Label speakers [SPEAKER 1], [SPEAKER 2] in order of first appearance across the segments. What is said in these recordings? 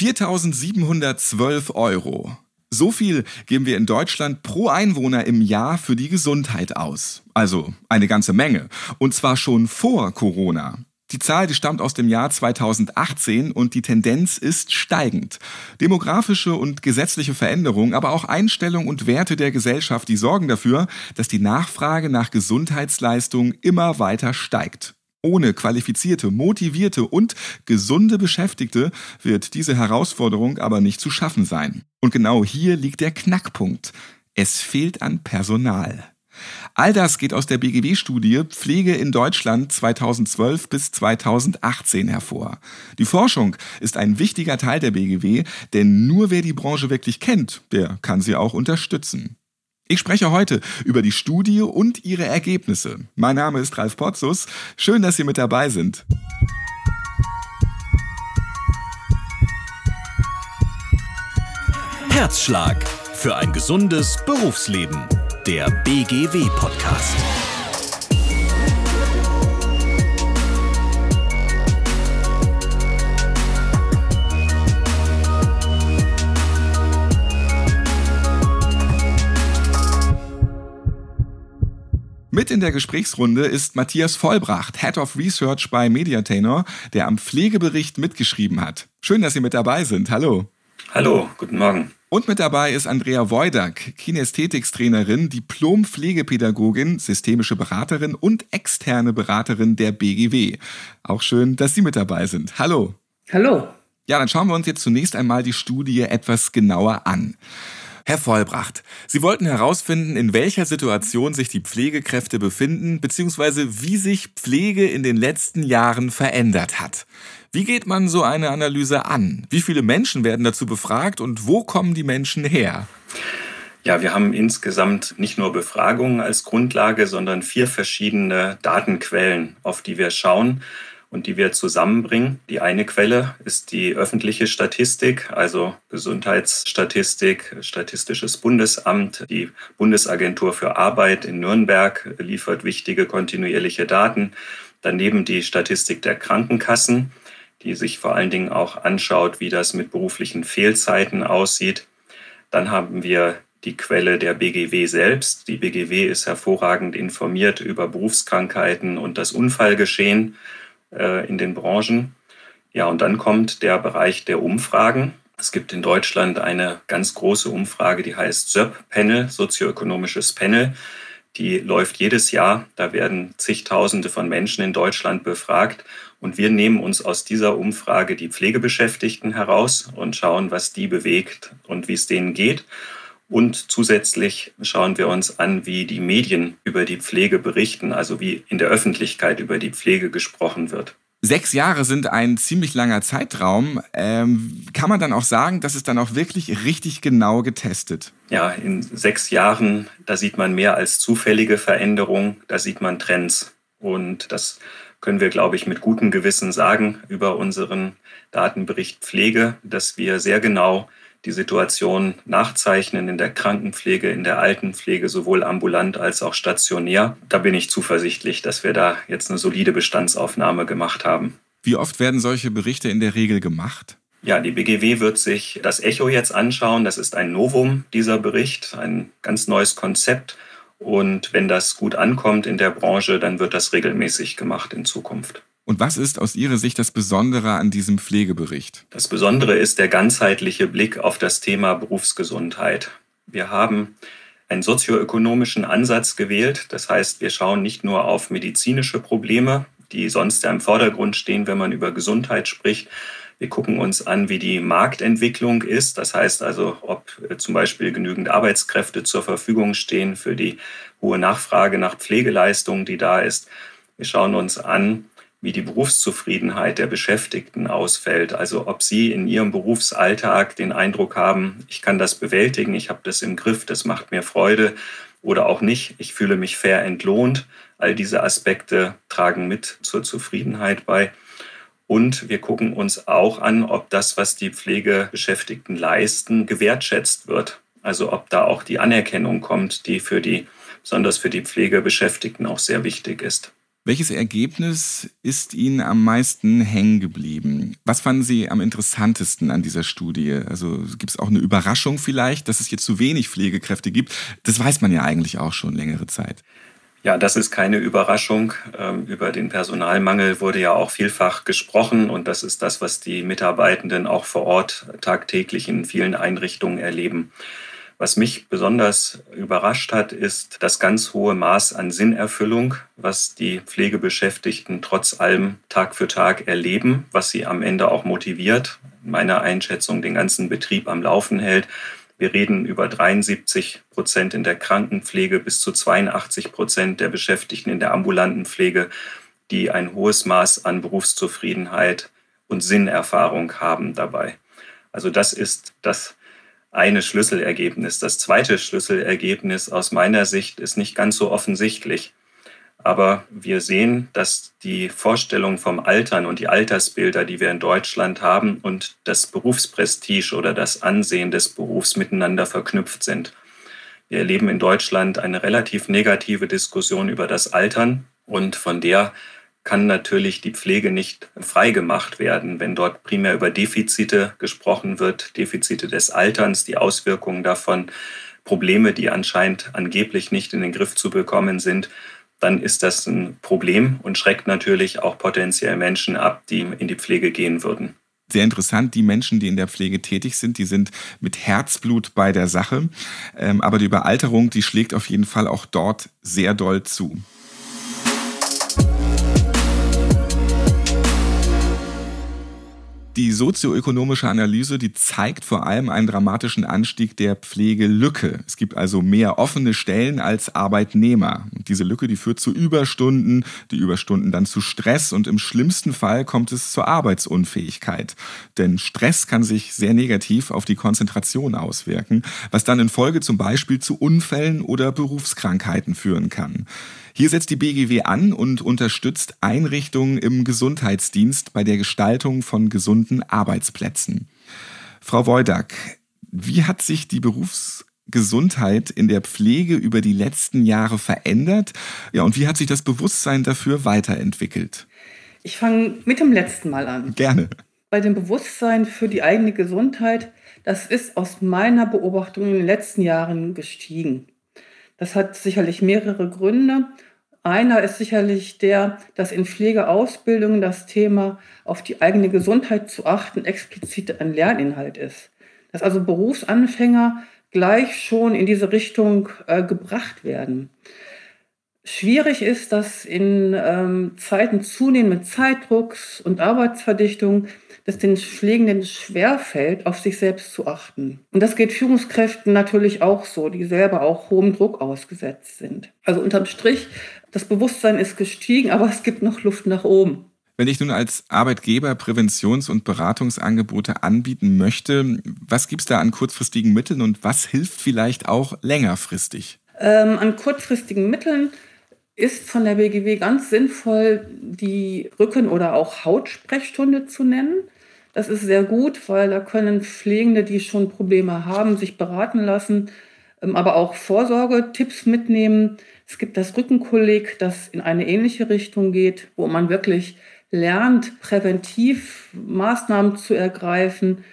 [SPEAKER 1] 4.712 Euro. So viel geben wir in Deutschland pro Einwohner im Jahr für die Gesundheit aus. Also eine ganze Menge. Und zwar schon vor Corona. Die Zahl, die stammt aus dem Jahr 2018 und die Tendenz ist steigend. Demografische und gesetzliche Veränderungen, aber auch Einstellungen und Werte der Gesellschaft, die sorgen dafür, dass die Nachfrage nach Gesundheitsleistungen immer weiter steigt. Ohne qualifizierte, motivierte und gesunde Beschäftigte wird diese Herausforderung aber nicht zu schaffen sein. Und genau hier liegt der Knackpunkt. Es fehlt an Personal. All das geht aus der BGW-Studie Pflege in Deutschland 2012 bis 2018 hervor. Die Forschung ist ein wichtiger Teil der BGW, denn nur wer die Branche wirklich kennt, der kann sie auch unterstützen. Ich spreche heute über die Studie und ihre Ergebnisse. Mein Name ist Ralf Potzus. Schön, dass Sie mit dabei sind.
[SPEAKER 2] Herzschlag für ein gesundes Berufsleben. Der BGW-Podcast.
[SPEAKER 1] Mit in der Gesprächsrunde ist Matthias Vollbracht, Head of Research bei Mediatainor, der am Pflegebericht mitgeschrieben hat. Schön, dass Sie mit dabei sind. Hallo.
[SPEAKER 3] Hallo, guten Morgen.
[SPEAKER 1] Und mit dabei ist Andrea Woidak, Kinästhetikstrainerin, Diplom-Pflegepädagogin, systemische Beraterin und externe Beraterin der BGW. Auch schön, dass Sie mit dabei sind. Hallo.
[SPEAKER 4] Hallo.
[SPEAKER 1] Ja, dann schauen wir uns jetzt zunächst einmal die Studie etwas genauer an. Herr Vollbracht, Sie wollten herausfinden, in welcher Situation sich die Pflegekräfte befinden, beziehungsweise wie sich Pflege in den letzten Jahren verändert hat. Wie geht man so eine Analyse an? Wie viele Menschen werden dazu befragt und wo kommen die Menschen her?
[SPEAKER 3] Ja, wir haben insgesamt nicht nur Befragungen als Grundlage, sondern vier verschiedene Datenquellen, auf die wir schauen und die wir zusammenbringen. Die eine Quelle ist die öffentliche Statistik, also Gesundheitsstatistik, Statistisches Bundesamt, die Bundesagentur für Arbeit in Nürnberg liefert wichtige kontinuierliche Daten. Daneben die Statistik der Krankenkassen, die sich vor allen Dingen auch anschaut, wie das mit beruflichen Fehlzeiten aussieht. Dann haben wir die Quelle der BGW selbst. Die BGW ist hervorragend informiert über Berufskrankheiten und das Unfallgeschehen äh, in den Branchen. Ja, und dann kommt der Bereich der Umfragen. Es gibt in Deutschland eine ganz große Umfrage, die heißt SÖP-Panel, sozioökonomisches Panel. Die läuft jedes Jahr. Da werden zigtausende von Menschen in Deutschland befragt. Und wir nehmen uns aus dieser Umfrage die Pflegebeschäftigten heraus und schauen, was die bewegt und wie es denen geht. Und zusätzlich schauen wir uns an, wie die Medien über die Pflege berichten, also wie in der Öffentlichkeit über die Pflege gesprochen wird.
[SPEAKER 1] Sechs Jahre sind ein ziemlich langer Zeitraum. Ähm, kann man dann auch sagen, dass es dann auch wirklich richtig genau getestet?
[SPEAKER 3] Ja, in sechs Jahren, da sieht man mehr als zufällige Veränderungen, da sieht man Trends. Und das können wir, glaube ich, mit gutem Gewissen sagen über unseren Datenbericht Pflege, dass wir sehr genau die Situation nachzeichnen in der Krankenpflege, in der Altenpflege, sowohl ambulant als auch stationär. Da bin ich zuversichtlich, dass wir da jetzt eine solide Bestandsaufnahme gemacht haben.
[SPEAKER 1] Wie oft werden solche Berichte in der Regel gemacht?
[SPEAKER 3] Ja, die BGW wird sich das Echo jetzt anschauen. Das ist ein Novum, dieser Bericht, ein ganz neues Konzept. Und wenn das gut ankommt in der Branche, dann wird das regelmäßig gemacht in Zukunft.
[SPEAKER 1] Und was ist aus Ihrer Sicht das Besondere an diesem Pflegebericht?
[SPEAKER 3] Das Besondere ist der ganzheitliche Blick auf das Thema Berufsgesundheit. Wir haben einen sozioökonomischen Ansatz gewählt. Das heißt, wir schauen nicht nur auf medizinische Probleme, die sonst ja im Vordergrund stehen, wenn man über Gesundheit spricht. Wir gucken uns an, wie die Marktentwicklung ist. Das heißt also, ob zum Beispiel genügend Arbeitskräfte zur Verfügung stehen für die hohe Nachfrage nach Pflegeleistungen, die da ist. Wir schauen uns an, wie die Berufszufriedenheit der Beschäftigten ausfällt. Also ob sie in ihrem Berufsalltag den Eindruck haben, ich kann das bewältigen, ich habe das im Griff, das macht mir Freude oder auch nicht, ich fühle mich fair entlohnt. All diese Aspekte tragen mit zur Zufriedenheit bei. Und wir gucken uns auch an, ob das, was die Pflegebeschäftigten leisten, gewertschätzt wird. Also ob da auch die Anerkennung kommt, die für die, besonders für die Pflegebeschäftigten auch sehr wichtig ist.
[SPEAKER 1] Welches Ergebnis ist Ihnen am meisten hängen geblieben? Was fanden Sie am interessantesten an dieser Studie? Also gibt es auch eine Überraschung vielleicht, dass es jetzt zu wenig Pflegekräfte gibt? Das weiß man ja eigentlich auch schon längere Zeit.
[SPEAKER 3] Ja, das ist keine Überraschung. Ähm, über den Personalmangel wurde ja auch vielfach gesprochen und das ist das, was die Mitarbeitenden auch vor Ort tagtäglich in vielen Einrichtungen erleben. Was mich besonders überrascht hat, ist das ganz hohe Maß an Sinnerfüllung, was die Pflegebeschäftigten trotz allem Tag für Tag erleben, was sie am Ende auch motiviert, meiner Einschätzung den ganzen Betrieb am Laufen hält. Wir reden über 73 Prozent in der Krankenpflege bis zu 82 Prozent der Beschäftigten in der ambulanten Pflege, die ein hohes Maß an Berufszufriedenheit und Sinnerfahrung haben dabei. Also das ist das eine Schlüsselergebnis. Das zweite Schlüsselergebnis aus meiner Sicht ist nicht ganz so offensichtlich. Aber wir sehen, dass die Vorstellung vom Altern und die Altersbilder, die wir in Deutschland haben, und das Berufsprestige oder das Ansehen des Berufs miteinander verknüpft sind. Wir erleben in Deutschland eine relativ negative Diskussion über das Altern und von der kann natürlich die Pflege nicht freigemacht werden, wenn dort primär über Defizite gesprochen wird, Defizite des Alterns, die Auswirkungen davon, Probleme, die anscheinend angeblich nicht in den Griff zu bekommen sind, dann ist das ein Problem und schreckt natürlich auch potenziell Menschen ab, die in die Pflege gehen würden
[SPEAKER 1] sehr interessant. Die Menschen, die in der Pflege tätig sind, die sind mit Herzblut bei der Sache. Ähm, aber die Überalterung, die schlägt auf jeden Fall auch dort sehr doll zu. Die sozioökonomische Analyse, die zeigt vor allem einen dramatischen Anstieg der Pflegelücke. Es gibt also mehr offene Stellen als Arbeitnehmer. Und diese Lücke, die führt zu Überstunden, die Überstunden dann zu Stress und im schlimmsten Fall kommt es zur Arbeitsunfähigkeit. Denn Stress kann sich sehr negativ auf die Konzentration auswirken, was dann in Folge zum Beispiel zu Unfällen oder Berufskrankheiten führen kann. Hier setzt die BGW an und unterstützt Einrichtungen im Gesundheitsdienst bei der Gestaltung von gesunden Arbeitsplätzen. Frau Woidak, wie hat sich die Berufsgesundheit in der Pflege über die letzten Jahre verändert? Ja, und wie hat sich das Bewusstsein dafür weiterentwickelt?
[SPEAKER 4] Ich fange mit dem letzten Mal an.
[SPEAKER 1] Gerne.
[SPEAKER 4] Bei dem Bewusstsein für die eigene Gesundheit, das ist aus meiner Beobachtung in den letzten Jahren gestiegen. Das hat sicherlich mehrere Gründe. Einer ist sicherlich der, dass in Pflegeausbildungen das Thema auf die eigene Gesundheit zu achten explizit ein Lerninhalt ist. Dass also Berufsanfänger gleich schon in diese Richtung äh, gebracht werden. Schwierig ist, dass in ähm, Zeiten zunehmenden Zeitdrucks und Arbeitsverdichtung dass den Pflegenden schwerfällt, auf sich selbst zu achten. Und das geht Führungskräften natürlich auch so, die selber auch hohem Druck ausgesetzt sind. Also unterm Strich, das Bewusstsein ist gestiegen, aber es gibt noch Luft nach oben.
[SPEAKER 1] Wenn ich nun als Arbeitgeber Präventions- und Beratungsangebote anbieten möchte, was gibt es da an kurzfristigen Mitteln und was hilft vielleicht auch längerfristig?
[SPEAKER 4] Ähm, an kurzfristigen Mitteln ist von der BGW ganz sinnvoll, die Rücken- oder auch Hautsprechstunde zu nennen. Das ist sehr gut, weil da können Pflegende, die schon Probleme haben, sich beraten lassen, ähm, aber auch Vorsorgetipps mitnehmen. Es gibt das Rückenkolleg, das in eine ähnliche Richtung geht, wo man wirklich lernt, präventiv Maßnahmen zu ergreifen.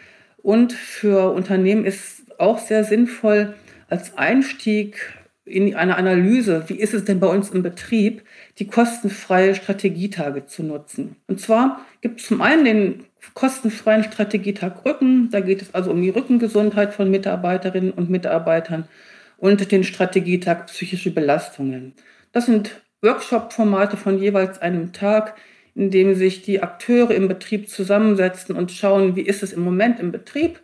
[SPEAKER 4] Und für Unternehmen ist auch sehr sinnvoll als Einstieg in eine Analyse, wie ist es denn bei uns im Betrieb, die kostenfreie Strategietage zu nutzen. Und zwar gibt es zum einen den kostenfreien Strategietag Rücken, da geht es also um die Rückengesundheit von Mitarbeiterinnen und Mitarbeitern und den Strategietag psychische Belastungen. Das sind Workshop-Formate von jeweils einem Tag, in dem sich die Akteure im Betrieb zusammensetzen und schauen, wie ist es im Moment im Betrieb,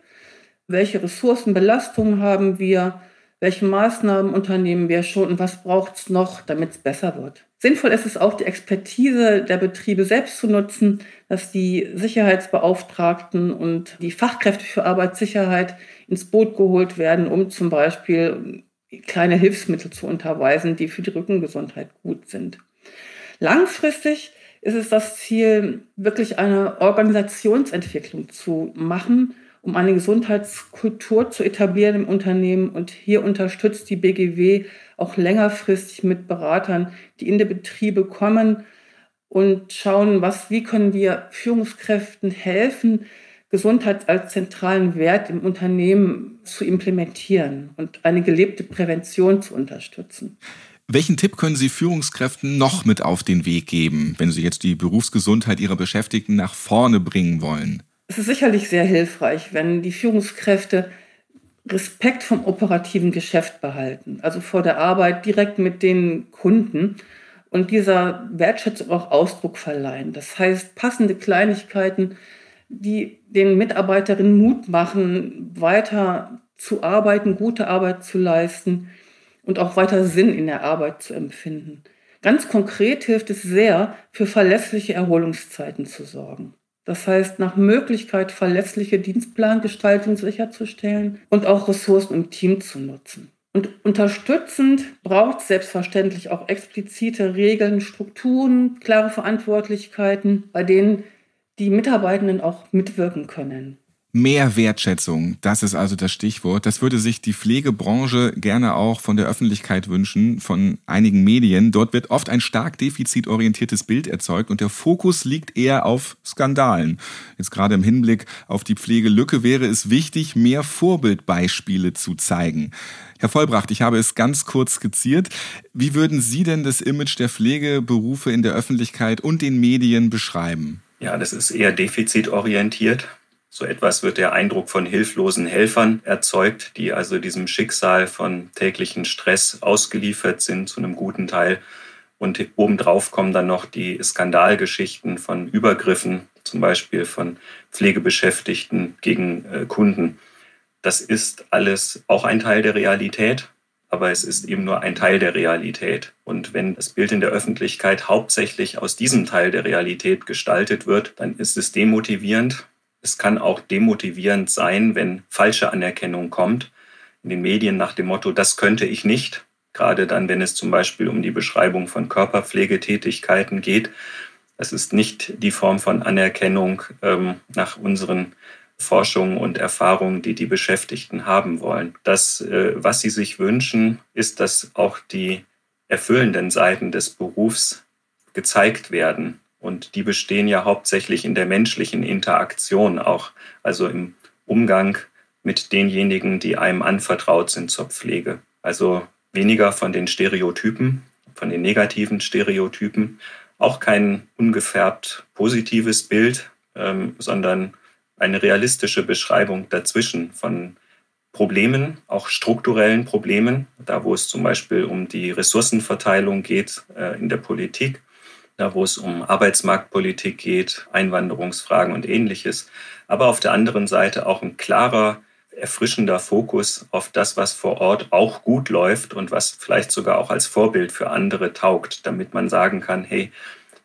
[SPEAKER 4] welche Ressourcenbelastungen haben wir, welche Maßnahmen unternehmen wir schon und was braucht es noch, damit es besser wird. Sinnvoll ist es auch, die Expertise der Betriebe selbst zu nutzen, dass die Sicherheitsbeauftragten und die Fachkräfte für Arbeitssicherheit ins Boot geholt werden, um zum Beispiel kleine Hilfsmittel zu unterweisen, die für die Rückengesundheit gut sind. Langfristig ist es das Ziel, wirklich eine Organisationsentwicklung zu machen, um eine Gesundheitskultur zu etablieren im Unternehmen. Und hier unterstützt die BGW auch längerfristig mit Beratern, die in die Betriebe kommen, und schauen, was, wie können wir Führungskräften helfen, Gesundheit als zentralen Wert im Unternehmen zu implementieren und eine gelebte Prävention zu unterstützen.
[SPEAKER 1] Welchen Tipp können Sie Führungskräften noch mit auf den Weg geben, wenn Sie jetzt die Berufsgesundheit Ihrer Beschäftigten nach vorne bringen wollen?
[SPEAKER 4] Es ist sicherlich sehr hilfreich, wenn die Führungskräfte Respekt vom operativen Geschäft behalten, also vor der Arbeit direkt mit den Kunden und dieser Wertschätzung auch Ausdruck verleihen. Das heißt, passende Kleinigkeiten die den Mitarbeiterinnen Mut machen, weiter zu arbeiten, gute Arbeit zu leisten und auch weiter Sinn in der Arbeit zu empfinden. Ganz konkret hilft es sehr, für verlässliche Erholungszeiten zu sorgen. Das heißt, nach Möglichkeit verlässliche Dienstplangestaltung sicherzustellen und auch Ressourcen im Team zu nutzen. Und unterstützend braucht selbstverständlich auch explizite Regeln, Strukturen, klare Verantwortlichkeiten, bei denen die Mitarbeitenden auch mitwirken können.
[SPEAKER 1] Mehr Wertschätzung, das ist also das Stichwort. Das würde sich die Pflegebranche gerne auch von der Öffentlichkeit wünschen, von einigen Medien. Dort wird oft ein stark defizitorientiertes Bild erzeugt und der Fokus liegt eher auf Skandalen. Jetzt gerade im Hinblick auf die Pflegelücke wäre es wichtig, mehr Vorbildbeispiele zu zeigen. Herr Vollbracht, ich habe es ganz kurz skizziert. Wie würden Sie denn das Image der Pflegeberufe in der Öffentlichkeit und den Medien beschreiben?
[SPEAKER 3] Ja, das ist eher defizitorientiert. So etwas wird der Eindruck von hilflosen Helfern erzeugt, die also diesem Schicksal von täglichen Stress ausgeliefert sind zu einem guten Teil. Und obendrauf kommen dann noch die Skandalgeschichten von Übergriffen, zum Beispiel von Pflegebeschäftigten gegen äh, Kunden. Das ist alles auch ein Teil der Realität aber es ist eben nur ein Teil der Realität. Und wenn das Bild in der Öffentlichkeit hauptsächlich aus diesem Teil der Realität gestaltet wird, dann ist es demotivierend. Es kann auch demotivierend sein, wenn falsche Anerkennung kommt in den Medien nach dem Motto, das könnte ich nicht. Gerade dann, wenn es zum Beispiel um die Beschreibung von Körperpflegetätigkeiten geht. Das ist nicht die Form von Anerkennung ähm, nach unseren Forschung und Erfahrung, die die Beschäftigten haben wollen. Das, äh, was sie sich wünschen, ist, dass auch die erfüllenden Seiten des Berufs gezeigt werden. Und die bestehen ja hauptsächlich in der menschlichen Interaktion auch, also im Umgang mit denjenigen, die einem anvertraut sind zur Pflege. Also weniger von den Stereotypen, von den negativen Stereotypen, auch kein ungefärbt positives Bild, ähm, sondern eine realistische Beschreibung dazwischen von Problemen, auch strukturellen Problemen, da wo es zum Beispiel um die Ressourcenverteilung geht äh, in der Politik, da wo es um Arbeitsmarktpolitik geht, Einwanderungsfragen und ähnliches, aber auf der anderen Seite auch ein klarer, erfrischender Fokus auf das, was vor Ort auch gut läuft und was vielleicht sogar auch als Vorbild für andere taugt, damit man sagen kann, hey,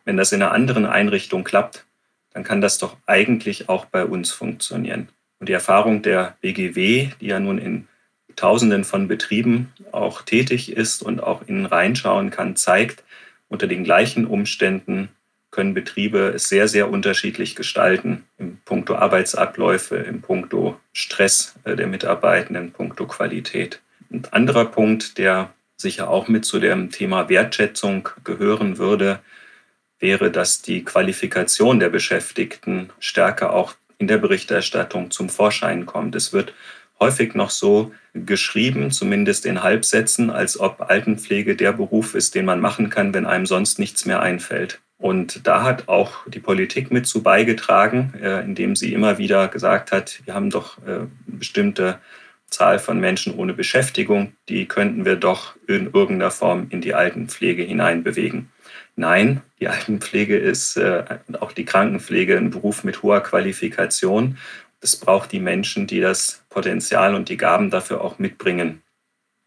[SPEAKER 3] wenn das in einer anderen Einrichtung klappt, dann kann das doch eigentlich auch bei uns funktionieren. Und die Erfahrung der BGW, die ja nun in Tausenden von Betrieben auch tätig ist und auch innen reinschauen kann, zeigt, unter den gleichen Umständen können Betriebe es sehr, sehr unterschiedlich gestalten. Im Punkto Arbeitsabläufe, im Punkto Stress äh, der Mitarbeitenden, im Punkto Qualität. Ein anderer Punkt, der sicher auch mit zu dem Thema Wertschätzung gehören würde, wäre, dass die Qualifikation der Beschäftigten stärker auch in der Berichterstattung zum Vorschein kommt. Es wird häufig noch so geschrieben, zumindest in Halbsätzen, als ob Altenpflege der Beruf ist, den man machen kann, wenn einem sonst nichts mehr einfällt. Und da hat auch die Politik mit zu beigetragen, äh, indem sie immer wieder gesagt hat, wir haben doch eine äh, bestimmte Zahl von Menschen ohne Beschäftigung, die könnten wir doch in irgendeiner Form in die Altenpflege hineinbewegen. Nein, die Altenpflege ist äh, auch die Krankenpflege ein Beruf mit hoher Qualifikation. Es braucht die Menschen, die das Potenzial und die Gaben dafür auch mitbringen.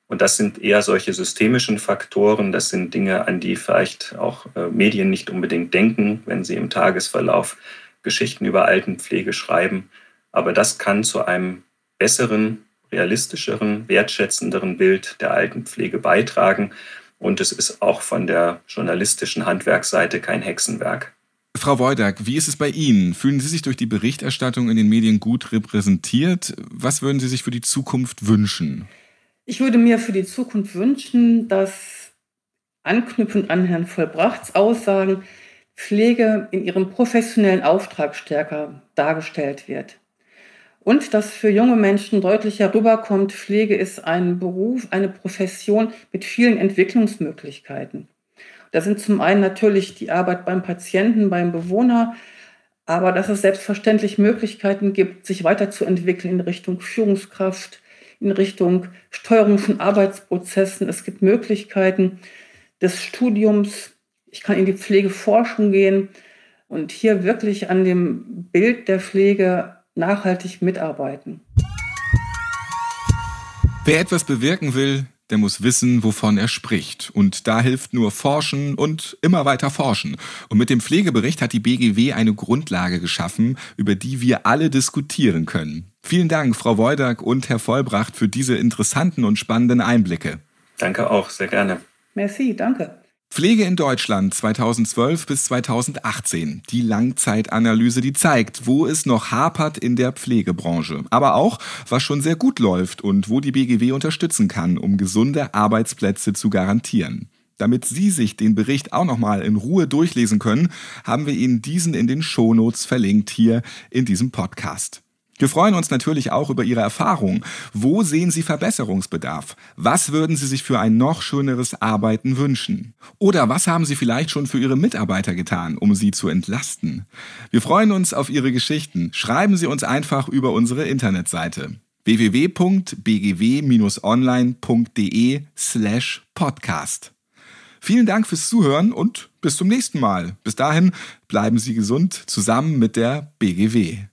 [SPEAKER 3] Und das sind eher solche systemischen Faktoren. Das sind Dinge, an die vielleicht auch äh, Medien nicht unbedingt denken, wenn sie im Tagesverlauf Geschichten über Altenpflege schreiben. Aber das kann zu einem besseren, realistischeren, wertschätzenderen Bild der Altenpflege beitragen. Und es ist auch von der journalistischen Handwerksseite kein Hexenwerk.
[SPEAKER 1] Frau Wojdak, wie ist es bei Ihnen? Fühlen Sie sich durch die Berichterstattung in den Medien gut repräsentiert? Was würden Sie sich für die Zukunft wünschen?
[SPEAKER 4] Ich würde mir für die Zukunft wünschen, dass anknüpfend an Herrn Vollbrachts Aussagen Pflege in ihrem professionellen Auftrag stärker dargestellt wird. Und dass für junge Menschen deutlicher rüberkommt, Pflege ist ein Beruf, eine Profession mit vielen Entwicklungsmöglichkeiten. Da sind zum einen natürlich die Arbeit beim Patienten, beim Bewohner, aber dass es selbstverständlich Möglichkeiten gibt, sich weiterzuentwickeln in Richtung Führungskraft, in Richtung Steuerung von Arbeitsprozessen. Es gibt Möglichkeiten des Studiums. Ich kann in die Pflegeforschung gehen und hier wirklich an dem Bild der Pflege nachhaltig mitarbeiten.
[SPEAKER 1] Wer etwas bewirken will, der muss wissen, wovon er spricht. Und da hilft nur Forschen und immer weiter Forschen. Und mit dem Pflegebericht hat die BGW eine Grundlage geschaffen, über die wir alle diskutieren können. Vielen Dank, Frau Woidak und Herr Vollbracht, für diese interessanten und spannenden Einblicke.
[SPEAKER 3] Danke auch, sehr gerne.
[SPEAKER 4] Merci, danke.
[SPEAKER 1] Pflege in Deutschland 2012 bis 2018. Die Langzeitanalyse, die zeigt, wo es noch hapert in der Pflegebranche. Aber auch, was schon sehr gut läuft und wo die BGW unterstützen kann, um gesunde Arbeitsplätze zu garantieren. Damit Sie sich den Bericht auch nochmal in Ruhe durchlesen können, haben wir Ihnen diesen in den Shownotes verlinkt hier in diesem Podcast. Wir freuen uns natürlich auch über Ihre Erfahrungen. Wo sehen Sie Verbesserungsbedarf? Was würden Sie sich für ein noch schöneres Arbeiten wünschen? Oder was haben Sie vielleicht schon für Ihre Mitarbeiter getan, um sie zu entlasten? Wir freuen uns auf Ihre Geschichten. Schreiben Sie uns einfach über unsere Internetseite www.bgw-online.de slash podcast. Vielen Dank fürs Zuhören und bis zum nächsten Mal. Bis dahin bleiben Sie gesund zusammen mit der BGW.